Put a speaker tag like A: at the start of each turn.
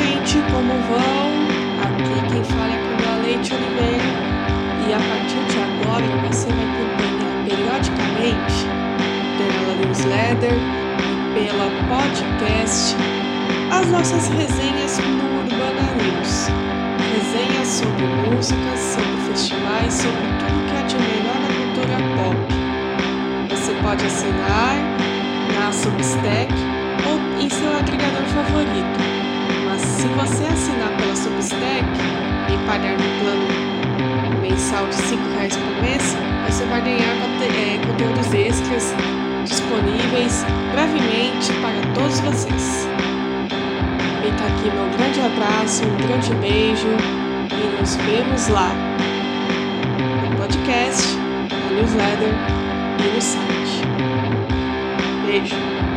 A: gente, como vão? Aqui quem fala é Camila Leite Oliveira e a partir de agora você vai acompanhar periodicamente pela newsletter e pela podcast as nossas resenhas no Urbana News. Resenhas sobre músicas, sobre festivais, sobre tudo que há de melhor na cultura pop. Você pode assinar na Substack ou em seu agregador favorito. Se você assinar pela Substack e pagar no plano mensal de R$ reais por mês, você vai ganhar é, conteúdos extras disponíveis brevemente para todos vocês. Fica aqui meu grande abraço, um grande beijo e nos vemos lá no podcast, na newsletter e no site. Beijo!